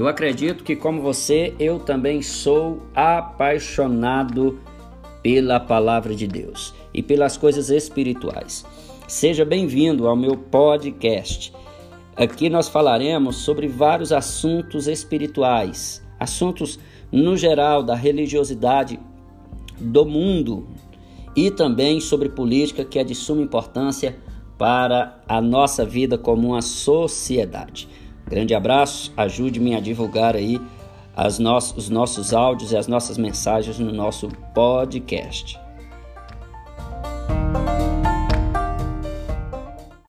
Eu acredito que, como você, eu também sou apaixonado pela palavra de Deus e pelas coisas espirituais. Seja bem-vindo ao meu podcast. Aqui nós falaremos sobre vários assuntos espirituais, assuntos no geral da religiosidade do mundo e também sobre política, que é de suma importância para a nossa vida como uma sociedade. Grande abraço, ajude-me a divulgar aí no os nossos áudios e as nossas mensagens no nosso podcast.